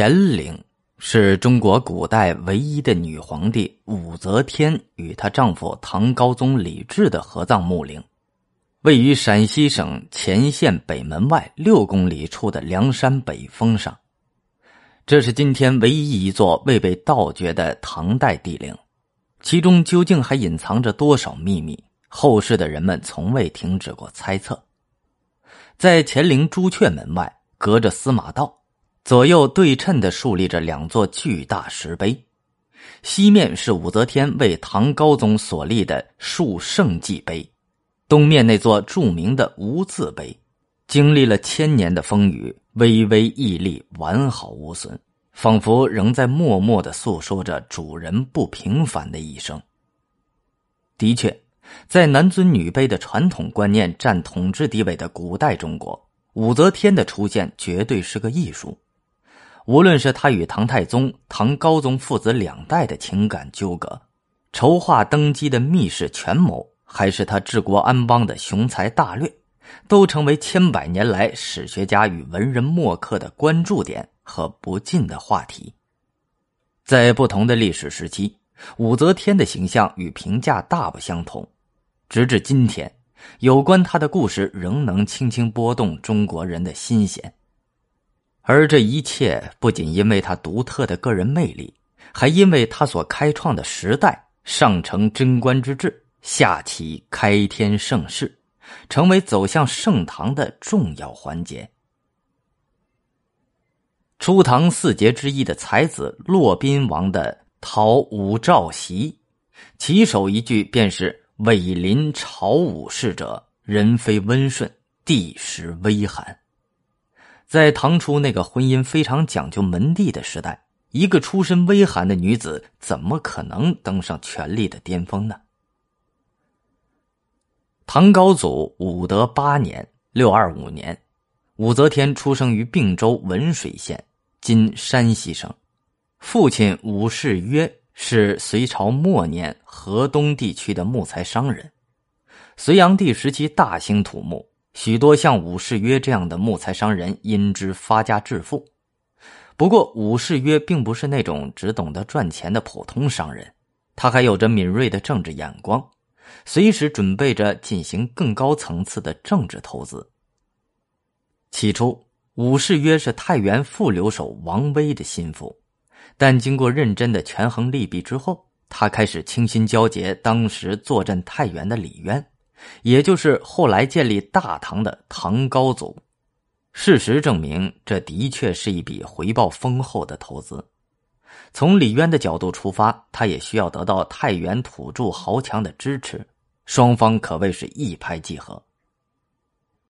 乾陵是中国古代唯一的女皇帝武则天与她丈夫唐高宗李治的合葬墓陵，位于陕西省乾县北门外六公里处的梁山北峰上。这是今天唯一一座未被盗掘的唐代帝陵，其中究竟还隐藏着多少秘密？后世的人们从未停止过猜测。在乾陵朱雀门外，隔着司马道。左右对称的竖立着两座巨大石碑，西面是武则天为唐高宗所立的树圣祭碑，东面那座著名的无字碑，经历了千年的风雨，巍巍屹立，完好无损，仿佛仍在默默的诉说着主人不平凡的一生。的确，在男尊女卑的传统观念占统治地位的古代中国，武则天的出现绝对是个艺术。无论是他与唐太宗、唐高宗父子两代的情感纠葛，筹划登基的密室权谋，还是他治国安邦的雄才大略，都成为千百年来史学家与文人墨客的关注点和不尽的话题。在不同的历史时期，武则天的形象与评价大不相同。直至今天，有关她的故事仍能轻轻拨动中国人的心弦。而这一切不仅因为他独特的个人魅力，还因为他所开创的时代上承贞观之治，下启开天盛世，成为走向盛唐的重要环节。初唐四杰之一的才子骆宾王的讨武曌檄，起首一句便是“伟临朝武士者，人非温顺，地实微寒。”在唐初那个婚姻非常讲究门第的时代，一个出身微寒的女子怎么可能登上权力的巅峰呢？唐高祖武德八年（六二五年），武则天出生于并州文水县（今山西省），父亲武士曰是隋朝末年河东地区的木材商人，隋炀帝时期大兴土木。许多像武士约这样的木材商人因之发家致富，不过武士约并不是那种只懂得赚钱的普通商人，他还有着敏锐的政治眼光，随时准备着进行更高层次的政治投资。起初，武士约是太原副留守王威的心腹，但经过认真的权衡利弊之后，他开始倾心交结当时坐镇太原的李渊。也就是后来建立大唐的唐高祖，事实证明，这的确是一笔回报丰厚的投资。从李渊的角度出发，他也需要得到太原土著豪强的支持，双方可谓是一拍即合。